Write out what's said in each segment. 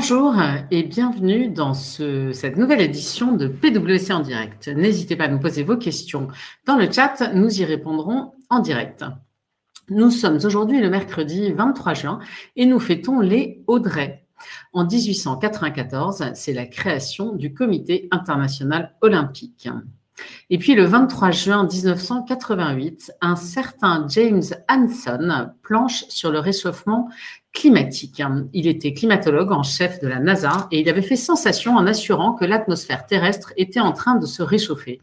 Bonjour et bienvenue dans cette nouvelle édition de PWC en direct. N'hésitez pas à nous poser vos questions dans le chat, nous y répondrons en direct. Nous sommes aujourd'hui le mercredi 23 juin et nous fêtons les Audrey. En 1894, c'est la création du Comité international olympique. Et puis le 23 juin 1988, un certain James Hansen planche sur le réchauffement climatique. Il était climatologue en chef de la NASA et il avait fait sensation en assurant que l'atmosphère terrestre était en train de se réchauffer.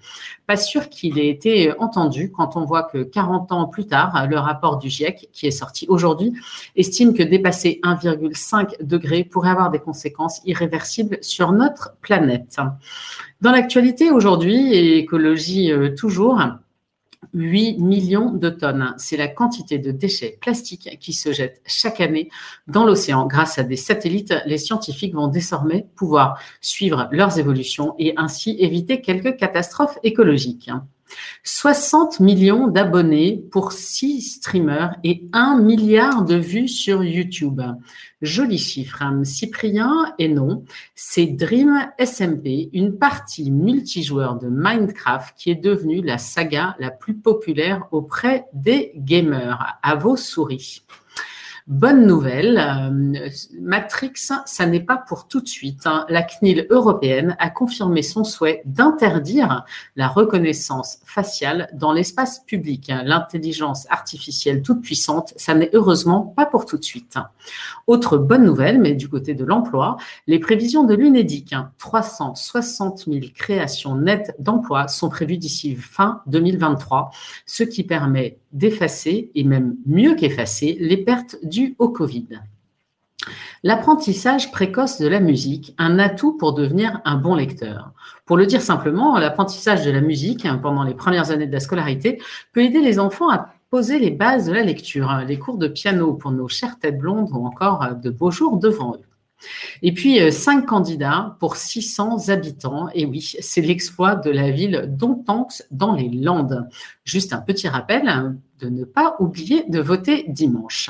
Pas sûr qu'il ait été entendu quand on voit que 40 ans plus tard, le rapport du GIEC, qui est sorti aujourd'hui, estime que dépasser 1,5 degré pourrait avoir des conséquences irréversibles sur notre planète. Dans l'actualité aujourd'hui, et écologie euh, toujours, 8 millions de tonnes. C'est la quantité de déchets plastiques qui se jettent chaque année dans l'océan. Grâce à des satellites, les scientifiques vont désormais pouvoir suivre leurs évolutions et ainsi éviter quelques catastrophes écologiques. 60 millions d'abonnés pour 6 streamers et 1 milliard de vues sur YouTube. Joli chiffre. Hein. Cyprien et non, c'est Dream SMP, une partie multijoueur de Minecraft qui est devenue la saga la plus populaire auprès des gamers. À vos souris. Bonne nouvelle, euh, Matrix, ça n'est pas pour tout de suite. Hein. La CNIL européenne a confirmé son souhait d'interdire la reconnaissance faciale dans l'espace public. L'intelligence artificielle toute puissante, ça n'est heureusement pas pour tout de suite. Autre bonne nouvelle, mais du côté de l'emploi, les prévisions de l'UNEDIC, 360 000 créations nettes d'emplois sont prévues d'ici fin 2023, ce qui permet d'effacer, et même mieux qu'effacer, les pertes dues au Covid. L'apprentissage précoce de la musique, un atout pour devenir un bon lecteur. Pour le dire simplement, l'apprentissage de la musique pendant les premières années de la scolarité peut aider les enfants à poser les bases de la lecture. Les cours de piano pour nos chères têtes blondes ont encore de beaux jours devant eux. Et puis, euh, cinq candidats pour 600 habitants. Et oui, c'est l'exploit de la ville d'Ontanx dans les Landes. Juste un petit rappel de ne pas oublier de voter dimanche.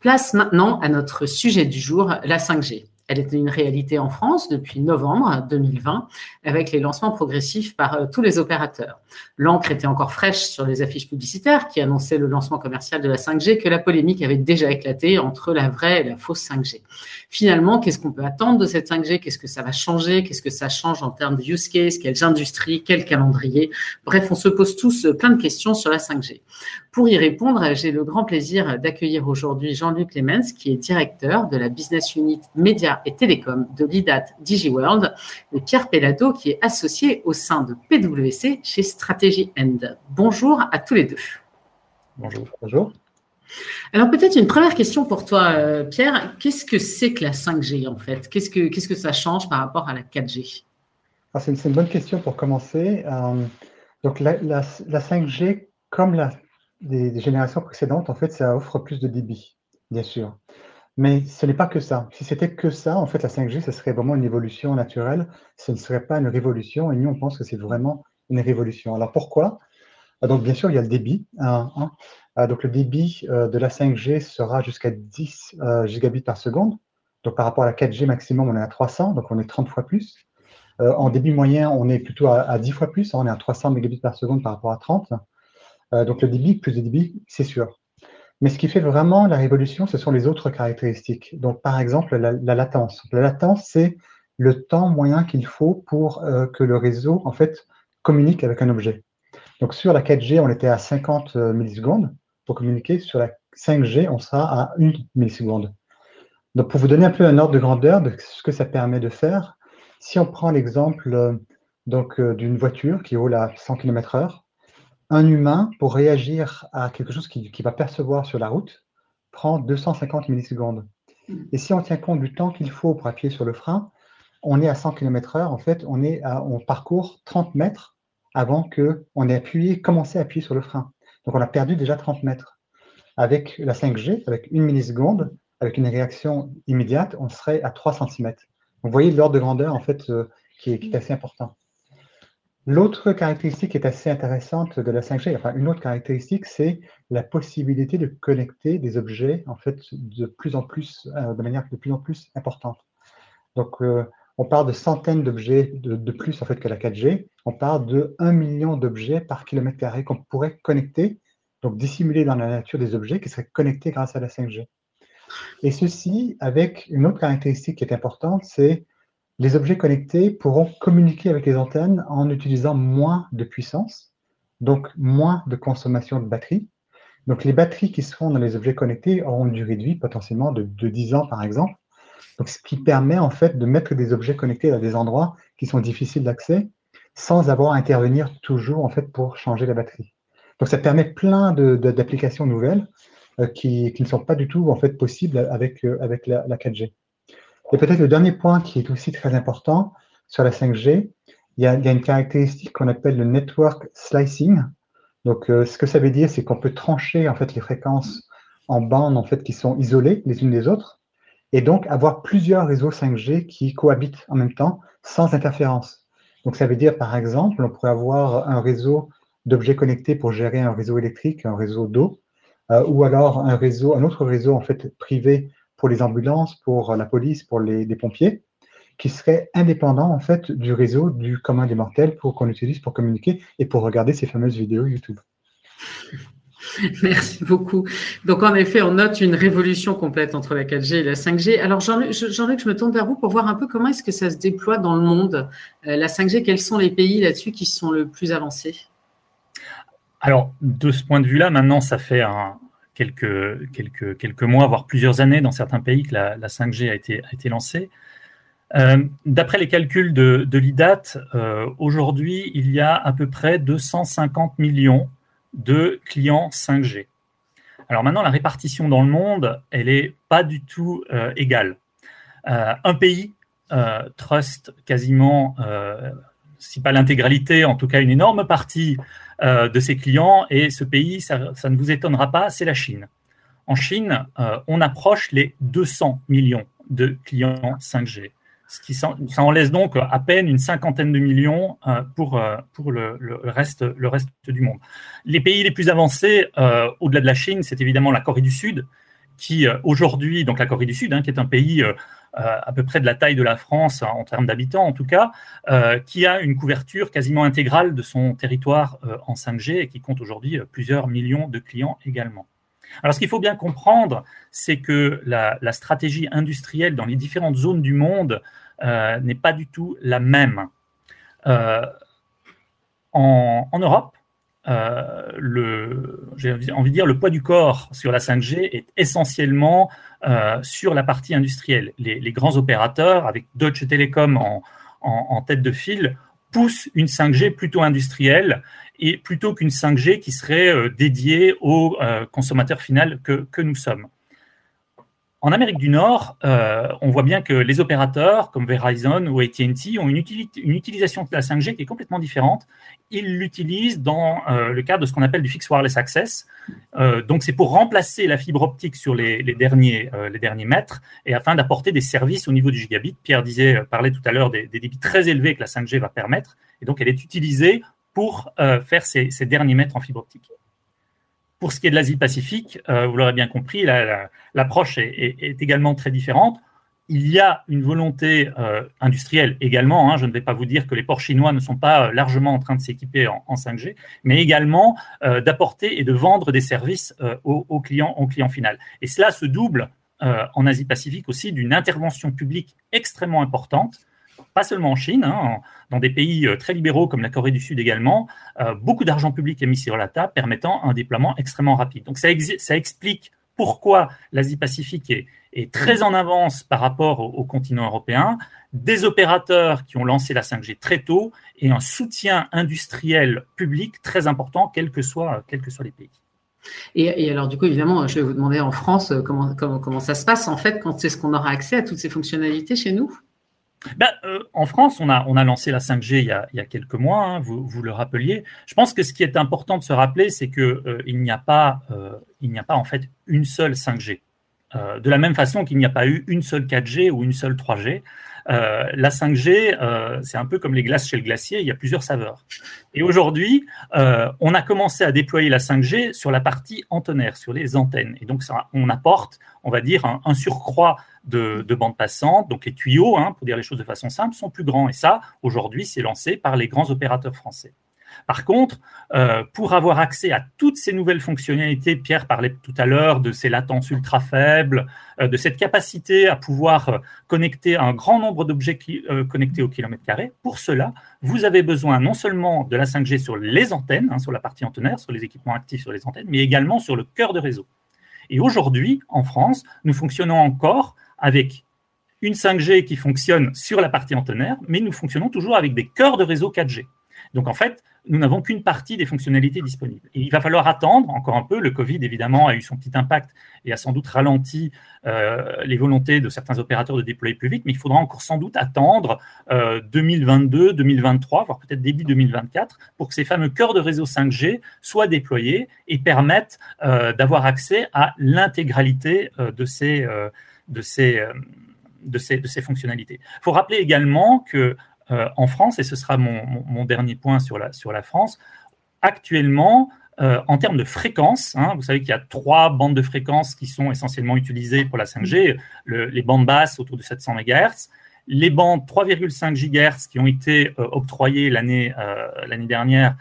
Place maintenant à notre sujet du jour, la 5G. Elle est une réalité en France depuis novembre 2020 avec les lancements progressifs par euh, tous les opérateurs. L'encre était encore fraîche sur les affiches publicitaires qui annonçaient le lancement commercial de la 5G que la polémique avait déjà éclaté entre la vraie et la fausse 5G. Finalement, qu'est-ce qu'on peut attendre de cette 5G Qu'est-ce que ça va changer? Qu'est-ce que ça change en termes de use case? Quelles industries? Quel calendrier? Bref, on se pose tous plein de questions sur la 5G. Pour y répondre, j'ai le grand plaisir d'accueillir aujourd'hui Jean-Luc Clemens, qui est directeur de la business unit Média et Télécom de l'IDAT DigiWorld, et Pierre Pellato, qui est associé au sein de PwC chez Strategy End. Bonjour à tous les deux. Bonjour. Bonjour. Alors peut-être une première question pour toi, euh, Pierre. Qu'est-ce que c'est que la 5G en fait? Qu'est-ce que qu'est-ce que ça change par rapport à la 4G ah, C'est une, bonne question pour commencer. Euh, donc la, 5G, comme la, des, générations précédentes, en fait, ça offre plus de débit, bien sûr. Mais ce n'est pas que ça. Si c'était que ça, en fait, la 5G, ce serait vraiment une évolution naturelle. Ce ne serait pas une révolution. Et nous, on pense que c'est vraiment une révolution. Alors pourquoi? Ah, Donc, bien sûr, il y a le débit. Hein, hein. Ah, donc, le débit euh, de la 5G sera jusqu'à 10 euh, gigabits par seconde. Donc, par rapport à la 4G maximum, on est à 300, donc on est 30 fois plus. Euh, en débit moyen, on est plutôt à, à 10 fois plus. Hein. on est à 300 mégabits par seconde par rapport à 30. Donc, le débit, plus de débit, c'est sûr. Mais ce qui fait vraiment la révolution, ce sont les autres caractéristiques. Donc, par exemple, la, latence. La latence, c'est le temps moyen qu'il faut pour euh, que le réseau, en fait, communique avec un objet. Donc, sur la 4G, on était à 50 euh, millisecondes pour communiquer. Sur la 5G, on sera à 1 milliseconde. Donc, pour vous donner un peu un ordre de grandeur de ce que ça permet de faire, si on prend l'exemple euh, d'une voiture qui roule à 100 km/h, un humain, pour réagir à quelque chose qu'il va percevoir sur la route, prend 250 millisecondes. Et si on tient compte du temps qu'il faut pour appuyer sur le frein, on est à 100 km/h, en fait, on, est on parcourt 30 mètres avant qu'on ait appuyé, commencé à appuyer sur le frein. Donc on a perdu déjà 30 mètres. Avec la 5G, avec une milliseconde, avec une réaction immédiate, on serait à 3 cm. Vous voyez l'ordre de grandeur, en fait, euh, qui est assez important. L'autre caractéristique qui est assez intéressante de la 5G, enfin une autre caractéristique, c'est la possibilité de connecter des objets en fait de plus en plus, euh, de manière de plus en plus importante. Donc, on parle de centaines d'objets de, plus en fait que la 4G. On parle de 1 million d'objets par kilomètre carré qu'on pourrait connecter, donc dissimuler dans la nature des objets qui seraient connectés grâce à la 5G. Et ceci avec une autre caractéristique qui est importante, c'est les objets connectés pourront communiquer avec les antennes en utilisant moins de puissance, donc moins de consommation de batterie. Donc les batteries qui seront dans les objets connectés auront une durée de vie potentiellement de, de 10 ans par exemple, donc, ce qui permet en fait de mettre des objets connectés à des endroits qui sont difficiles d'accès sans avoir à intervenir toujours en fait pour changer la batterie. Donc, ça permet plein d'applications nouvelles euh, qui, ne sont pas du tout en fait possibles avec, euh, avec la, 4G. Et peut-être le dernier point qui est aussi très important sur la 5G, il y a, une caractéristique qu'on appelle le network slicing. Donc, euh, ce que ça veut dire, c'est qu'on peut trancher en fait les fréquences en bandes en fait qui sont isolées les unes des autres et donc avoir plusieurs réseaux 5G qui cohabitent en même temps sans interférence. Donc ça veut dire par exemple, on pourrait avoir un réseau d'objets connectés pour gérer un réseau électrique, un réseau d'eau, euh, ou alors un réseau, un autre réseau en fait privé pour les ambulances, pour la police, pour les, les pompiers, qui serait indépendant en fait du réseau du commun des mortels pour qu'on utilise pour communiquer et pour regarder ces fameuses vidéos YouTube. Merci beaucoup. Donc, en effet, on note une révolution complète entre la 4G et la 5G. Alors, Jean-Luc, je me tourne vers vous pour voir un peu comment est-ce que ça se déploie dans le monde. Euh, la 5G, quels sont les pays là-dessus qui sont le plus avancés? Alors, de ce point de vue-là, maintenant, ça fait quelques, quelques, quelques mois, voire plusieurs années dans certains pays que la, 5G a été, a été lancée. Euh, d'après les calculs de, l'IDAT, euh, aujourd'hui, il y a à peu près 250 millions de clients 5G. Alors maintenant, la répartition dans le monde, elle n'est pas du tout euh, égale. Un pays trust quasiment, si pas l'intégralité, en tout cas une énorme partie de ses clients, et ce pays, ça, ne vous étonnera pas, c'est la Chine. En Chine, on approche les 200 millions de clients 5G ça en laisse donc à peine une cinquantaine de millions euh, pour, euh, le, reste, du monde. Les pays les plus avancés, euh, au-delà de la Chine, c'est évidemment la Corée du Sud, qui aujourd'hui, donc la Corée du Sud, hein, qui est un pays à peu près de la taille de la France en termes d'habitants en tout cas, qui a une couverture quasiment intégrale de son territoire en 5G et qui compte aujourd'hui plusieurs millions de clients également. Alors, ce qu'il faut bien comprendre, c'est que la, stratégie industrielle dans les différentes zones du monde euh, n'est pas du tout la même. Euh, en, Europe, euh, le, j'ai envie de dire, le poids du corps sur la 5G est essentiellement sur la partie industrielle. Les, grands opérateurs, avec Deutsche Telekom en, tête de file, poussent une 5G plutôt industrielle et plutôt qu'une 5G qui serait dédiée au consommateur final que nous sommes. En Amérique du Nord, euh, on voit bien que les opérateurs comme Verizon ou AT&T ont une, utilisation de la 5G qui est complètement différente. Ils l'utilisent dans euh, le cadre de ce qu'on appelle du Fixed Wireless Access. Euh, donc, c'est pour remplacer la fibre optique sur les, derniers, mètres et afin d'apporter des services au niveau du gigabit. Pierre disait, parlait tout à l'heure des, débits très élevés que la 5G va permettre. Et donc, elle est utilisée pour faire ces derniers mètres en fibre optique. Pour ce qui est de l'Asie-Pacifique, euh, vous l'aurez bien compris, l'approche est, également très différente. Il y a une volonté euh, industrielle également. Hein. je ne vais pas vous dire que les ports chinois ne sont pas euh, largement en train de s'équiper en, 5G, mais également d'apporter et de vendre des services aux, clients, au client final. Et cela se double en Asie-Pacifique aussi d'une intervention publique extrêmement importante pas seulement en Chine, hein, dans des pays euh, très libéraux comme la Corée du Sud également, euh, beaucoup d'argent public est mis sur la table permettant un déploiement extrêmement rapide. Donc ça, explique pourquoi l'Asie-Pacifique est, très en avance par rapport au, continent européen, des opérateurs qui ont lancé la 5G très tôt et un soutien industriel public très important, quels que soient, soient les pays. Et, alors, du coup, évidemment, je vais vous demander en France euh, comment ça se passe, en fait, quand c'est ce qu'on aura accès à toutes ces fonctionnalités chez nous? Ben, euh, en France, on a, on a lancé la 5G il y a, il y a quelques mois, hein, vous, vous, le rappeliez. Je pense que ce qui est important de se rappeler, c'est qu'il euh, n'y a, pas, euh, il n'y a pas en fait une seule 5G. de la même façon qu'il n'y a pas eu une seule 4G ou une seule 3G. La 5G, c'est un peu comme les glaces chez le glacier, il y a plusieurs saveurs. Et aujourd'hui, on a commencé à déployer la 5G sur la partie antennaire, sur les antennes. Et donc, ça, on apporte, on va dire, un, surcroît de, de bande passante. Donc, les tuyaux, hein, pour dire les choses de façon simple, sont plus grands. Et ça, aujourd'hui, c'est lancé par les grands opérateurs français. Par contre, euh, pour avoir accès à toutes ces nouvelles fonctionnalités, Pierre parlait tout à l'heure de ces latences ultra faibles, euh, de cette capacité à pouvoir euh, connecter un grand nombre d'objets connectés au kilomètre carré. Pour cela, vous avez besoin non seulement de la 5G sur les antennes, hein, sur la partie antennaire, sur les équipements actifs sur les antennes, mais également sur le cœur de réseau. Et aujourd'hui, en France, nous fonctionnons encore avec une 5G qui fonctionne sur la partie antennaire, mais nous fonctionnons toujours avec des cœurs de réseau 4G. Donc en fait, nous n'avons qu'une partie des fonctionnalités disponibles. Il va falloir attendre encore un peu. Le Covid, évidemment, a eu son petit impact et a sans doute ralenti euh, les volontés de certains opérateurs de déployer plus vite, mais il faudra encore sans doute attendre 2022, euh, 2023, voire peut-être début 2024, pour que ces fameux cœurs de réseau 5G soient déployés et permettent euh, d'avoir accès à l'intégralité de ces, de ces fonctionnalités. Il faut rappeler également que euh, en France, et ce sera mon, dernier point sur la, France, actuellement, euh, en termes de fréquence, hein, vous savez qu'il y a trois bandes de fréquences qui sont essentiellement utilisées pour la 5G, les bandes basses autour de 700 MHz, les bandes 3,5 GHz qui ont été euh, octroyées l'année dernière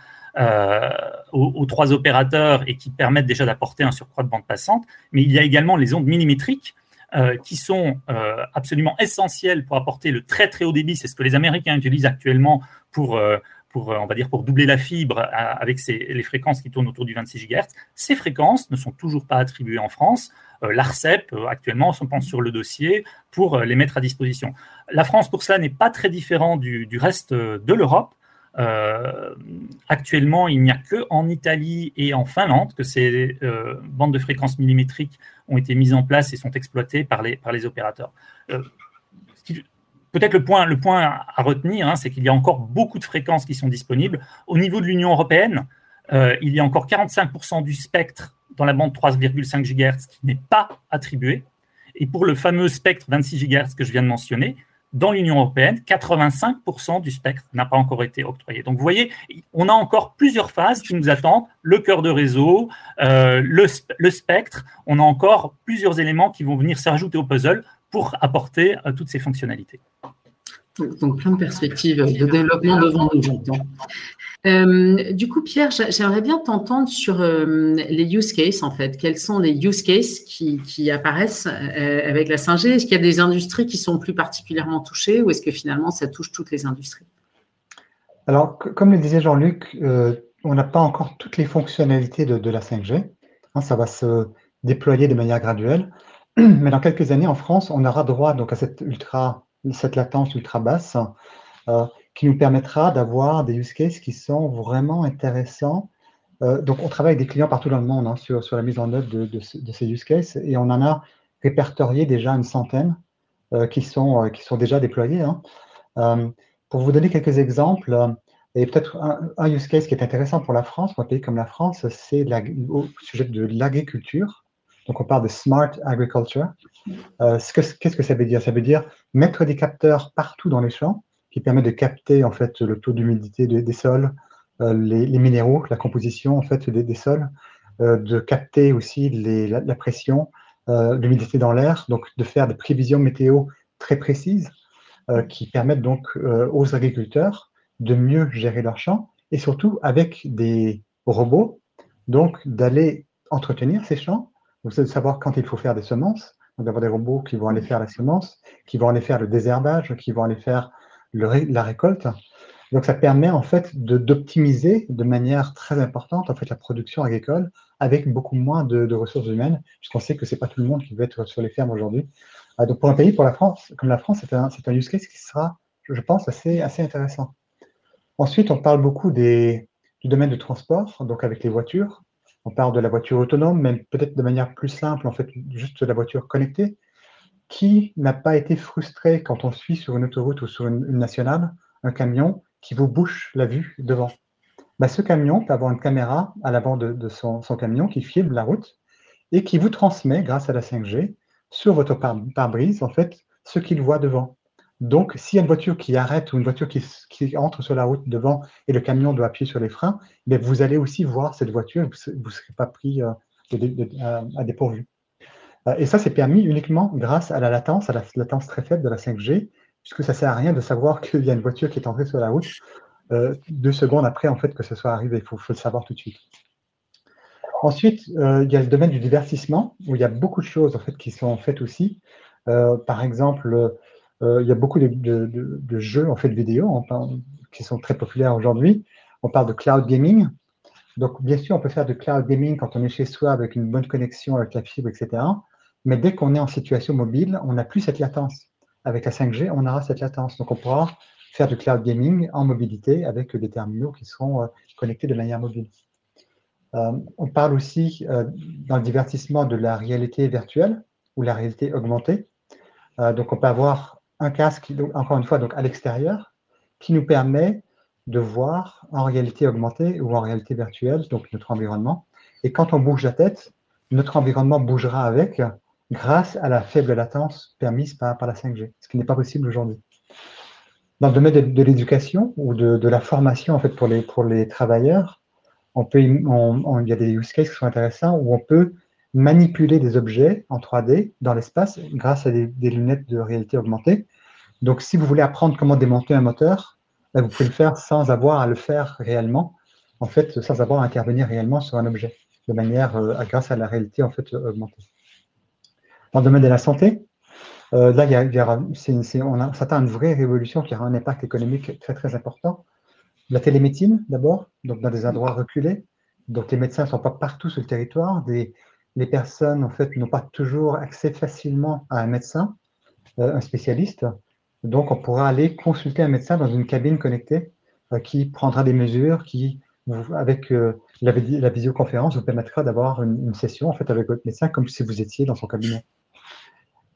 aux, aux, trois opérateurs et qui permettent déjà d'apporter un surcroît de bande passante, mais il y a également les ondes millimétriques euh, qui sont euh, absolument essentiels pour apporter le très très haut débit. C'est ce que les Américains utilisent actuellement pour, euh, pour on va dire, pour doubler la fibre avec les fréquences qui tournent autour du 26 GHz. Ces fréquences ne sont toujours pas attribuées en France. L'ARCEP, actuellement, se pense sur le dossier pour les mettre à disposition. La France, pour cela, n'est pas très différent du, du reste de l'Europe. Euh, actuellement, il n'y a que en Italie et en Finlande que ces euh, bandes de fréquences millimétriques ont été mises en place et sont exploitées par les, par les opérateurs. Euh, peut-être le point, le point à retenir, hein, c'est qu'il y a encore beaucoup de fréquences qui sont disponibles. Au niveau de l'Union européenne, il y a encore 45% du spectre dans la bande 3,5 GHz qui n'est pas attribué. Et pour le fameux spectre 26 GHz que je viens de mentionner, dans l'Union européenne, 85% du spectre n'a pas encore été octroyé. Donc vous voyez, on a encore plusieurs phases qui nous attendent, le cœur de réseau, euh, le, spectre, on a encore plusieurs éléments qui vont venir s'ajouter au puzzle pour apporter euh, toutes ces fonctionnalités. Donc plein de perspectives de développement devant nous. Euh, du coup, Pierre, j'aimerais bien t'entendre sur euh, les use cases, en fait. Quels sont les use cases qui, apparaissent euh, avec la 5G Est-ce qu'il y a des industries qui sont plus particulièrement touchées ou est-ce que finalement, ça touche toutes les industries? Alors, comme le disait Jean-Luc, on n'a pas encore toutes les fonctionnalités de, la 5G. Hein, ça va se déployer de manière graduelle. Mais dans quelques années, en France, on aura droit donc, à cette, ultra, cette latence ultra basse qui nous permettra d'avoir des use cases qui sont vraiment intéressants. Euh, donc, on travaille avec des clients partout dans le monde hein, sur, sur, la mise en œuvre de, ces use cases et on en a répertorié déjà une centaine euh, qui, sont, euh, qui sont déjà déployés. Hein. pour vous donner quelques exemples, et peut-être un, use case qui est intéressant pour la France, pour un pays comme la France, c'est au sujet de l'agriculture. Donc, on parle de smart agriculture. Qu'est-ce que ça veut dire? Ça veut dire mettre des capteurs partout dans les champs qui permet de capter en fait le taux d'humidité des, sols, euh, les, minéraux, la composition en fait des, sols, euh, de capter aussi la, pression, euh, l'humidité dans l'air, donc de faire des prévisions météo très précises qui permettent donc aux agriculteurs de mieux gérer leurs champs et surtout avec des robots, donc d'aller entretenir ces champs, de savoir quand il faut faire des semences, d'avoir des robots qui vont aller faire la semence, qui vont aller faire le désherbage, qui vont aller faire la récolte. Donc, ça permet en fait d'optimiser de, manière très importante en fait la production agricole avec beaucoup moins de, ressources humaines, puisqu'on sait que c'est pas tout le monde qui veut être sur les fermes aujourd'hui. Ah, donc, pour un pays pour la France, comme la France, c'est un, un, use case qui sera, je pense, assez, assez intéressant. Ensuite, on parle beaucoup des, du domaine du transport, donc avec les voitures. On parle de la voiture autonome, mais peut-être de manière plus simple, en fait, juste la voiture connectée qui n'a pas été frustré quand on suit sur une autoroute ou sur une, nationale un camion qui vous bouche la vue devant? Bah, Ce camion peut avoir une caméra à l'avant de, son, camion qui filme la route et qui vous transmet, grâce à la 5G, sur votre pare-brise, en fait, ce qu'il voit devant. Donc, s'il y a une voiture qui arrête ou une voiture qui, entre sur la route devant et le camion doit appuyer sur les freins, vous allez aussi voir cette voiture, vous ne serez pas pris euh, à, dépourvu. Euh, et ça, c'est permis uniquement grâce à la latence, à la latence très faible de la 5G, puisque ça ne sert à rien de savoir qu'il y a une voiture qui est entrée sur la route euh, deux secondes après en fait que ce soit arrivé. Il faut, le savoir tout de suite. Ensuite, il y a le domaine du divertissement, où il y a beaucoup de choses en fait, qui sont faites aussi. par exemple, il y a beaucoup de, jeux en fait vidéo qui sont très populaires aujourd'hui. On parle de cloud gaming. Donc, bien sûr, on peut faire de cloud gaming quand on est chez soi avec une bonne connexion avec la fibre, etc. Mais dès qu'on est en situation mobile, on n'a plus cette latence. Avec la 5G, on aura cette latence. Donc, on pourra faire du cloud gaming en mobilité avec des terminaux qui seront euh, connectés de manière mobile. Euh, on parle aussi dans le divertissement de la réalité virtuelle ou la réalité augmentée. donc, on peut avoir un casque, encore une fois, donc à l'extérieur, qui nous permet de voir en réalité augmentée ou en réalité virtuelle, donc notre environnement. Et quand on bouge la tête, notre environnement bougera avec grâce à la faible latence permise par, la 5G, ce qui n'est pas possible aujourd'hui. Dans le domaine de, l'éducation ou de, la formation en fait, pour, les, pour les travailleurs, on peut, il y a des use cases qui sont intéressants où on peut manipuler des objets en 3D dans l'espace grâce à des, lunettes de réalité augmentée. Donc, si vous voulez apprendre comment démonter un moteur, vous pouvez le faire sans avoir à le faire réellement, en fait, sans avoir à intervenir réellement sur un objet, de manière euh, grâce à la réalité en fait augmentée. Dans le domaine de la santé, euh, là, il y a, on, a, une vraie révolution qui aura un impact économique très très important. La télémédecine, d'abord, donc dans des endroits reculés. Donc les médecins ne sont pas partout sur le territoire. Les personnes, en fait, n'ont pas toujours accès facilement à un médecin, euh, un spécialiste. Donc, on pourra aller consulter un médecin dans une cabine connectée euh, qui prendra des mesures, qui, avec euh, la, visioconférence, vous permettra d'avoir une, session en fait, avec votre médecin comme si vous étiez dans son cabinet.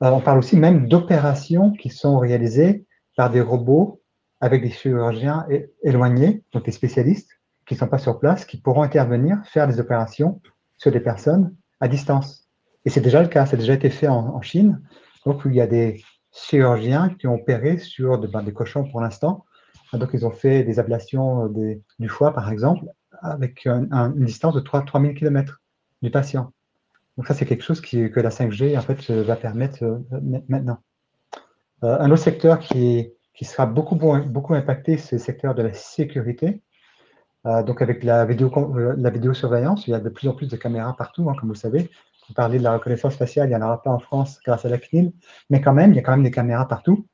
on parle aussi même d'opérations qui sont réalisées par des robots avec des chirurgiens éloignés, donc des spécialistes qui ne sont pas sur place, qui pourront intervenir, faire des opérations sur des personnes à distance. Et c'est déjà le cas, a déjà été fait en, Chine, donc il y a des chirurgiens qui ont opéré sur ben, des cochons pour l'instant. Donc ils ont fait des ablations euh, du foie, par exemple, avec une distance de 3, 3000 km du patient. Donc ça, c'est quelque chose que la 5G en fait, euh, va permettre euh, maintenant. un autre secteur qui, qui sera beaucoup, beaucoup impacté, c'est le secteur de la sécurité. Euh, donc avec la, vidéo, euh, la vidéosurveillance, il y a de plus en plus de caméras partout, hein, comme vous savez. Vous parlez de la reconnaissance faciale, il n'y en aura pas en France grâce à la CNIL, mais quand même, il y a quand même des caméras partout.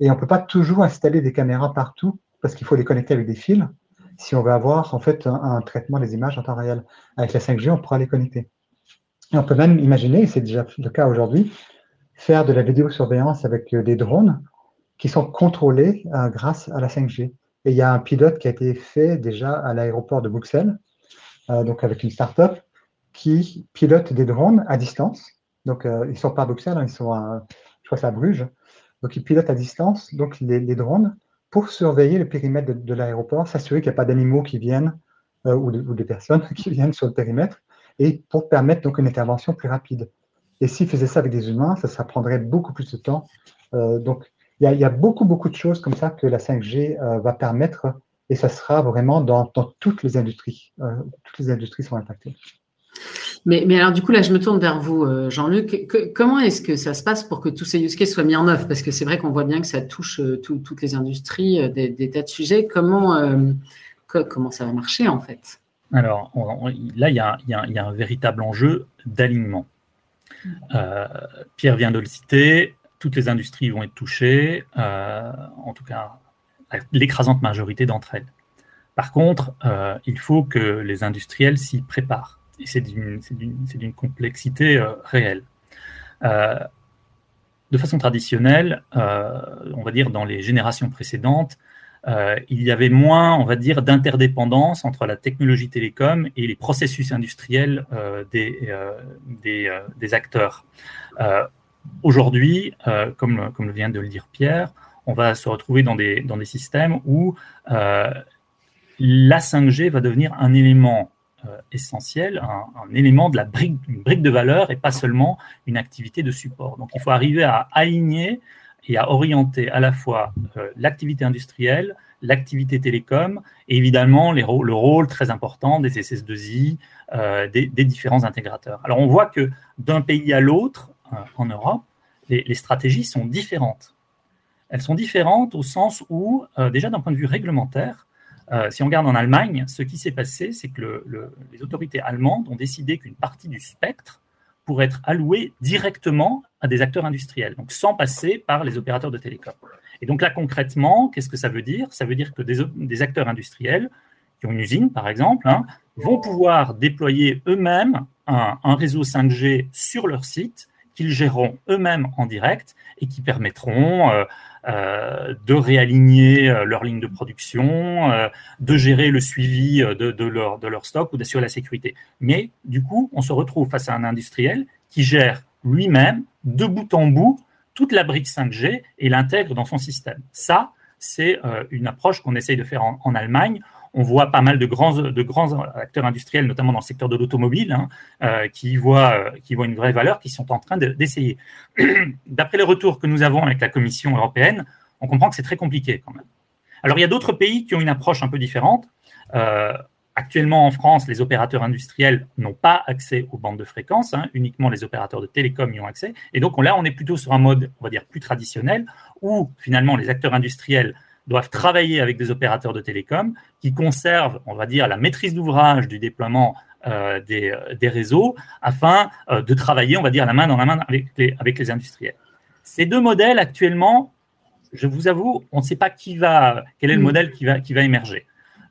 Et on ne peut pas toujours installer des caméras partout parce qu'il faut les connecter avec des fils si on veut avoir en fait un, traitement des images en temps réel. Avec la 5G, on pourra les connecter. Et on peut même imaginer, et c'est déjà le cas aujourd'hui, faire de la vidéosurveillance avec euh, des drones qui sont contrôlés grâce à la 5G. Et il y a un pilote qui a été fait déjà à l'aéroport de Bruxelles, euh, donc avec une start-up, qui pilote des drones à distance. Donc, euh, ils ne sont pas à Bruxelles, hein, ils sont à, je crois à Bruges. Donc, ils pilotent à distance donc les, drones pour surveiller le périmètre de, l'aéroport, s'assurer qu'il n'y a pas d'animaux qui viennent euh, ou, de, personnes qui viennent sur le périmètre et pour permettre donc une intervention plus rapide. Et s'ils faisaient ça avec des humains, ça, ça prendrait beaucoup plus de temps. donc, il y, a, beaucoup, beaucoup de choses comme ça que la 5G euh, va permettre et ça sera vraiment dans, toutes les industries. Euh, toutes les industries sont impactées. Mais, mais, alors, du coup, là, je me tourne vers vous, euh, Jean-Luc. comment est-ce que ça se passe pour que tous ces use cases soient mis en œuvre? Parce que c'est vrai qu'on voit bien que ça touche toutes les industries, des, tas de sujets. Comment, comment ça va marcher, en fait? Alors, là, il y, a, y, a, un véritable enjeu d'alignement. Pierre vient de le citer toutes les industries vont être touchées, euh, en tout cas l'écrasante majorité d'entre elles. Par contre, euh, il faut que les industriels s'y préparent. Et c'est d'une complexité euh, réelle. de façon traditionnelle, on va dire dans les générations précédentes, il y avait moins, on va dire, d'interdépendance entre la technologie télécom et les processus industriels des, acteurs. Aujourd'hui, euh, comme, vient de le dire Pierre, on va se retrouver dans des, systèmes où euh, la 5G va devenir un élément euh, essentiel, un, élément de la brique, de valeur et pas seulement une activité de support. Donc il faut arriver à aligner et à orienter à la fois l'activité industrielle, l'activité télécom et évidemment le rôle très important des SS2I, euh, des, différents intégrateurs. Alors on voit que d'un pays à l'autre en Europe, les, stratégies sont différentes. Elles sont différentes au sens où, déjà d'un point de vue réglementaire, si on regarde en Allemagne, ce qui s'est passé, c'est que les autorités allemandes ont décidé qu'une partie du spectre pour être alloué directement à des acteurs industriels, donc sans passer par les opérateurs de télécom. Et donc là, concrètement, qu'est-ce que ça veut dire? Ça veut dire que des, acteurs industriels, qui ont une usine par exemple, hein, vont pouvoir déployer eux-mêmes un, réseau 5G sur leur site qu'ils géreront eux-mêmes en direct et qui permettront euh, euh, de réaligner euh, leur ligne de production, de gérer le suivi de, leur, de leur stock ou d'assurer la sécurité. Mais du coup, on se retrouve face à un industriel qui gère lui-même, de bout en bout, toute la brique 5G et l'intègre dans son système. Ça, c'est une approche qu'on essaye de faire en Allemagne on voit pas mal de grands, de grands acteurs industriels, notamment dans le secteur de l'automobile, hein, euh, qui, voient, euh, qui voient une vraie valeur, qui sont en train d'essayer. D'après les retours que nous avons avec la Commission européenne, on comprend que c'est très compliqué quand même. Alors il y a d'autres pays qui ont une approche un peu différente. Euh, actuellement en France, les opérateurs industriels n'ont pas accès aux bandes de fréquences, hein, uniquement les opérateurs de télécom y ont accès. Et donc là, on est plutôt sur un mode, on va dire, plus traditionnel, où finalement les acteurs industriels doivent travailler avec des opérateurs de télécom qui conservent, on va dire, la maîtrise d'ouvrage du déploiement euh, euh, des, réseaux afin euh, de travailler, on va dire, la main dans la main avec les, avec les industriels. Ces deux modèles, actuellement, je vous avoue, on ne sait pas qui va, quel est le mm. modèle qui va, qui va émerger.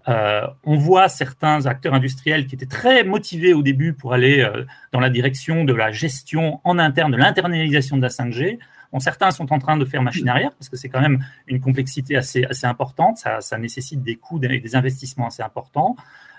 on voit certains acteurs industriels qui étaient très motivés au début pour aller dans la direction de la gestion en interne, de l'internalisation de la 5G certains sont en train de faire machine arrière parce que c'est quand même une complexité assez, assez importante. Ça, nécessite des coûts et des investissements assez importants.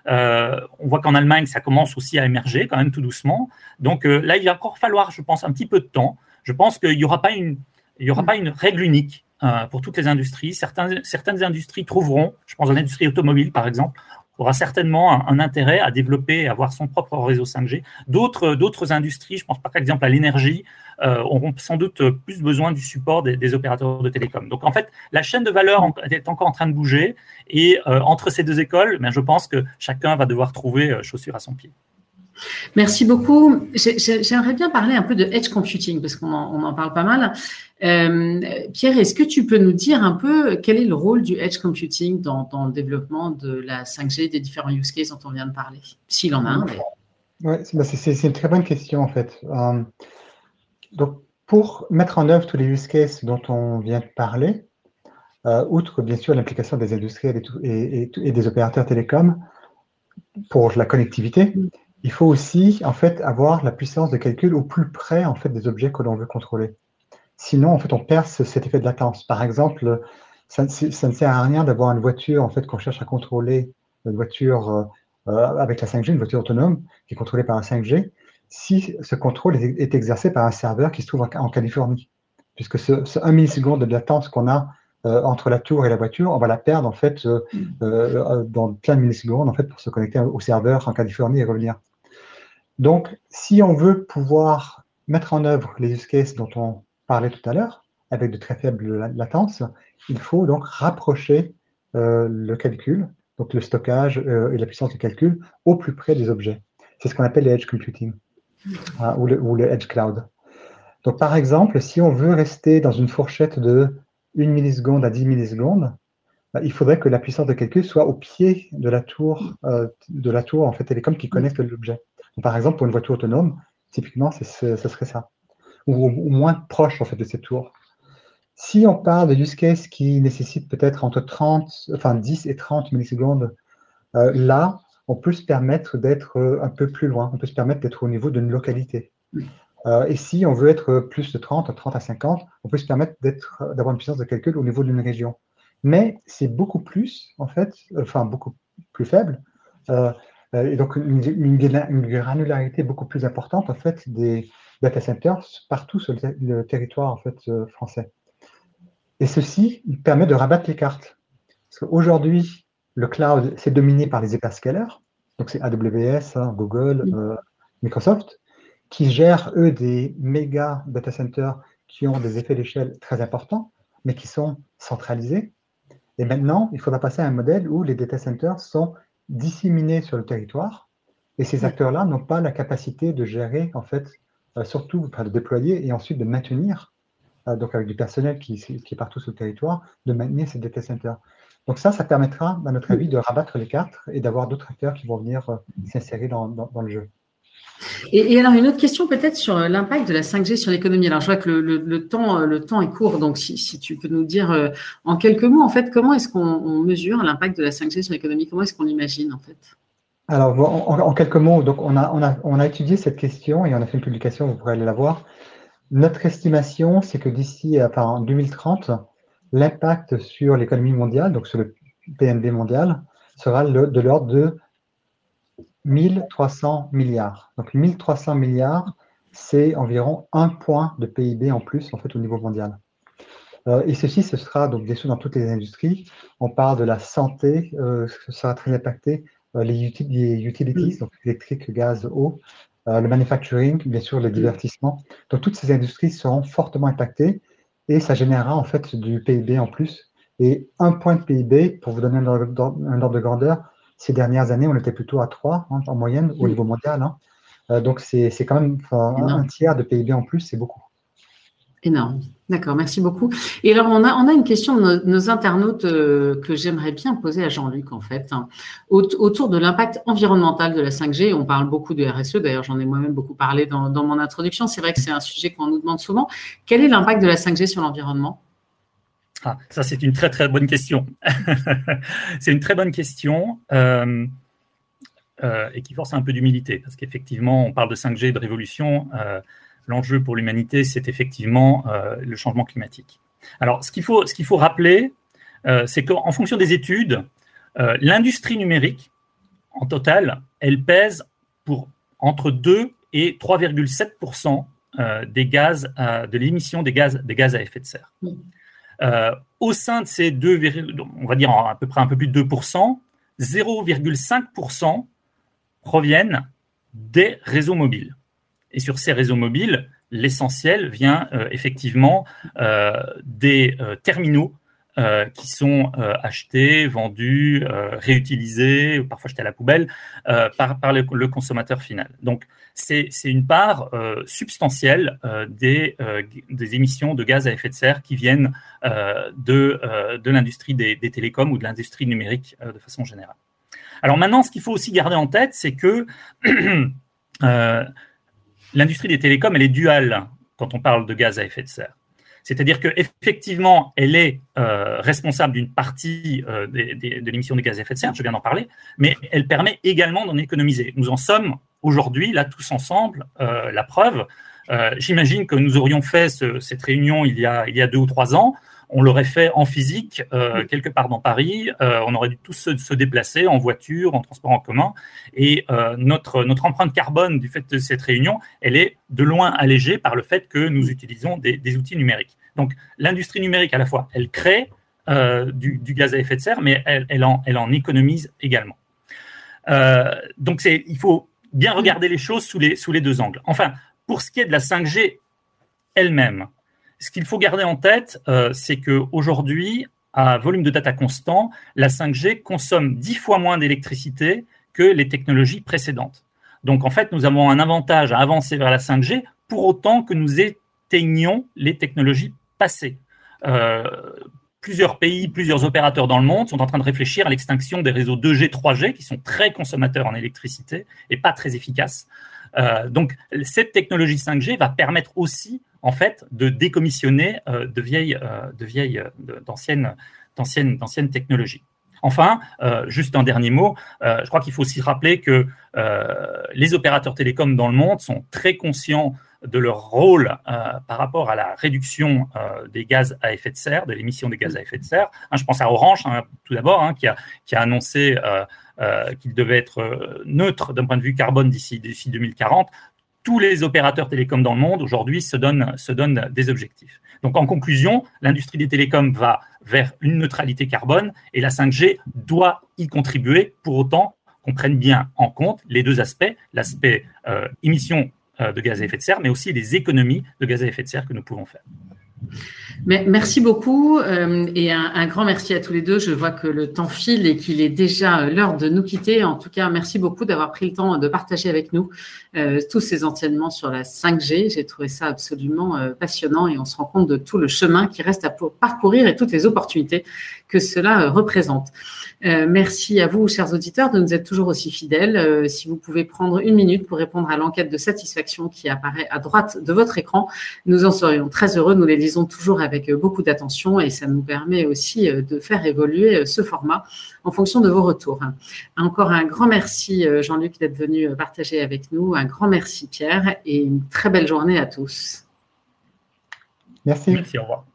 Euh, on voit qu'en Allemagne, ça commence aussi à émerger quand même tout doucement. Donc euh, là, il va encore falloir, je pense, un petit peu de temps. Je pense qu'il n'y aura pas une, il y aura pas une règle unique euh, pour toutes les industries. Certains, certaines industries trouveront, je pense à l'industrie automobile par exemple, aura certainement un, intérêt à développer, à avoir son propre réseau 5G. D'autres, industries, je pense par exemple à l'énergie, euh, auront sans doute plus besoin du support des, opérateurs de télécom. Donc en fait, la chaîne de valeur est encore en train de bouger et euh, entre ces deux écoles, ben, je pense que chacun va devoir trouver euh, chaussure à son pied. Merci beaucoup. J'aimerais bien parler un peu de edge computing parce qu'on en, parle pas mal. Pierre, est-ce que tu peux nous dire un peu quel est le rôle du edge computing dans, le développement de la 5G, des différents use cases dont on vient de parler S'il en a un. Oui, bah, c'est une très bonne question en fait. Donc, pour mettre en œuvre tous les use cases dont on vient de parler, euh, outre bien sûr l'implication des industriels et, des opérateurs télécoms pour la connectivité, il faut aussi en fait avoir la puissance de calcul au plus près en fait des objets que l'on veut contrôler. Sinon, en fait, on perd cet effet de latence. Par exemple, ça, ne sert à rien d'avoir une voiture en fait qu'on cherche à contrôler, une voiture euh, euh, avec la 5G, une voiture autonome qui est contrôlée par un 5G, si ce contrôle est, exercé par un serveur qui se trouve en, Californie. Puisque ce, 1 milliseconde de latence qu'on a euh, entre la tour et la voiture, on va la perdre en fait dans plein de millisecondes en fait, pour se connecter au serveur en Californie et revenir. Donc, si on veut pouvoir mettre en œuvre les use cases dont on parlait tout à l'heure, avec de très faibles latences, il faut donc rapprocher le calcul, donc le stockage et la puissance de calcul au plus près des objets. C'est ce qu'on appelle les edge computing. Hein, ou, le, Edge Cloud. Donc, par exemple, si on veut rester dans une fourchette de 1 milliseconde à 10 millisecondes, bah, il faudrait que la puissance de calcul soit au pied de la tour, euh, de la tour en fait, télécom qui connecte l'objet. Par exemple, pour une voiture autonome, typiquement, ce serait ça. Ou moins proche en fait, de cette tour. Si on parle de use case qui nécessite peut-être entre 30, enfin 10 et 30 millisecondes, euh, là, on peut se permettre d'être euh, un peu plus loin, on peut se permettre d'être au niveau d'une localité. Euh, et si on veut être plus de 30, 30 à 50, on peut se permettre d'avoir une puissance de calcul au niveau d'une région. Mais c'est beaucoup plus, en fait, enfin beaucoup plus faible, et donc une, granularité beaucoup plus importante, en fait, des data centers partout sur le, territoire, en fait, français. Et ceci permet de rabattre les cartes. Parce qu'aujourd'hui, le cloud, c'est dominé par les hyperscalers, donc c'est AWS, hein, Google, euh, Microsoft, qui gèrent, eux, des méga data centers qui ont des effets d'échelle très importants, mais qui sont centralisés. Et maintenant, il faudra passer à un modèle où les data centers sont disséminés sur le territoire, et ces acteurs-là n'ont pas la capacité de gérer, en fait, euh, surtout de déployer et ensuite de maintenir, euh, donc avec du personnel qui, qui est partout sur le territoire, de maintenir ces data centers. Donc ça, ça permettra, à notre avis, de rabattre les cartes et d'avoir d'autres acteurs qui vont venir euh, s'insérer dans, le jeu. Et, alors, une autre question peut-être sur l'impact de la 5G sur l'économie. Alors, je vois que le, temps, le temps est court, donc si, tu peux nous dire en quelques mots, en fait, comment est-ce qu'on mesure l'impact de la 5G sur l'économie? Comment est-ce qu'on l'imagine, en fait? Alors, en, quelques mots, donc on a, on, a, on a étudié cette question et on a fait une publication, vous pourrez aller la voir. Notre estimation, c'est que d'ici enfin, en 2030, l'impact sur l'économie mondiale, donc sur le PNB mondial, sera de l'ordre de 1300 milliards. Donc 1300 milliards, c'est environ un point de PIB en plus en fait au niveau mondial. Euh, et ceci, ce sera donc bien dans toutes les industries. On parle de la santé, euh, ce sera très impacté euh, les, utilities, donc électrique, gaz, eau, le manufacturing, bien sûr, le divertissement. Donc, toutes ces industries seront fortement impactées et ça générera en fait du PIB en plus. Et un point de PIB, pour vous donner un ordre, de grandeur, ces dernières années, on était plutôt à 3 hein, en moyenne au niveau mondial. Hein. Euh, donc, c'est quand même un tiers de PIB en plus, c'est beaucoup. Énorme. D'accord, merci beaucoup. Et alors, on a, on a une question de nos, internautes euh, que j'aimerais bien poser à Jean-Luc, en fait, hein. autour de l'impact environnemental de la 5G. On parle beaucoup de RSE, d'ailleurs, j'en ai moi-même beaucoup parlé dans, dans mon introduction. C'est vrai que c'est un sujet qu'on nous demande souvent. Quel est l'impact de la 5G sur l'environnement? Ah, ça, c'est une très, très bonne question. c'est une très bonne question. Euh, euh, et qui force un peu d'humilité, parce qu'effectivement, on parle de 5G, de révolution l'enjeu pour l'humanité, c'est effectivement euh, le changement climatique. Alors, ce qu'il faut, rappeler, euh, c'est qu'en fonction des études, euh, l'industrie numérique, en total, elle pèse pour entre 2 et 3,7% des gaz, de l'émission des gaz à effet de serre. Au sein de ces deux, on va dire à peu près un peu plus de 2% 0,5% proviennent des réseaux mobiles. Et sur ces réseaux mobiles, l'essentiel vient euh, effectivement euh, des euh, terminaux qui sont achetés, vendus, réutilisés, parfois jetés à la poubelle par, par le, consommateur final. Donc c'est une part substantielle des, émissions de gaz à effet de serre qui viennent de, de l'industrie des, des, télécoms ou de l'industrie numérique de façon générale. Alors maintenant, ce qu'il faut aussi garder en tête, c'est que l'industrie des télécoms, elle est duale quand on parle de gaz à effet de serre. C'est-à-dire qu'effectivement, elle est euh, responsable d'une partie euh, de l'émission de gaz à effet de serre, je viens d'en parler, mais elle permet également d'en économiser. Nous en sommes aujourd'hui, là, tous ensemble, euh, la preuve. J'imagine que nous aurions fait cette réunion il y, a, il y a deux ou trois ans on l'aurait fait en physique, quelque part dans Paris. On aurait dû tous se, déplacer en voiture, en transport en commun. Et notre, notre empreinte carbone du fait de cette réunion, elle est de loin allégée par le fait que nous utilisons des, outils numériques. Donc l'industrie numérique, à la fois, elle crée du, gaz à effet de serre, mais elle, en, économise également. donc il faut bien regarder les choses sous les, deux angles. Enfin, pour ce qui est de la 5G elle-même, ce qu'il faut garder en tête, euh, c'est qu'aujourd'hui, à volume de data constant, la 5G consomme 10 fois moins d'électricité que les technologies précédentes. Donc en fait, nous avons un avantage à avancer vers la 5G pour autant que nous éteignons les technologies passées. Euh, plusieurs pays, plusieurs opérateurs dans le monde sont en train de réfléchir à l'extinction des réseaux 2G, 3G qui sont très consommateurs en électricité et pas très efficaces. Euh, donc cette technologie 5G va permettre aussi en fait, de décommissionner euh, de vieilles, de vieilles, d'anciennes, d'anciennes, d'anciennes technologies. Enfin, juste un dernier mot, je crois qu'il faut aussi rappeler que les opérateurs télécoms dans le monde sont très conscients de leur rôle par rapport à la réduction des gaz à effet de serre, de l'émission des gaz à effet de serre. Hein, je pense à Orange, hein, tout d'abord, hein, qui, a, annoncé qu'il devait être neutre d'un point de vue carbone d'ici 2040 tous les opérateurs télécoms dans le monde aujourd'hui se donnent, des objectifs. Donc en conclusion, l'industrie des télécoms va vers une neutralité carbone et la 5G doit y contribuer pour autant qu'on prenne bien en compte les deux aspects, l'aspect euh, émission de gaz à effet de serre, mais aussi les économies de gaz à effet de serre que nous pouvons faire. Merci beaucoup euh, et un, grand merci à tous les deux. Je vois que le temps file et qu'il est déjà euh, l'heure de nous quitter. En tout cas, merci beaucoup d'avoir pris le temps de partager avec nous euh, tous ces enseignements sur la 5G. J'ai trouvé ça absolument passionnant et on se rend compte de tout le chemin qui reste à parcourir et toutes les opportunités que cela représente. merci à vous, chers auditeurs, de nous être toujours aussi fidèles. si vous pouvez prendre une minute pour répondre à l'enquête de satisfaction qui apparaît à droite de votre écran, nous en serions très heureux. Nous les lisons toujours avec beaucoup d'attention et ça nous permet aussi euh, de faire évoluer euh, ce format en fonction de vos retours. Encore un grand merci euh, Jean-Luc d'être venu partager avec nous, un grand merci Pierre et une très belle journée à tous. Merci. Merci, au revoir.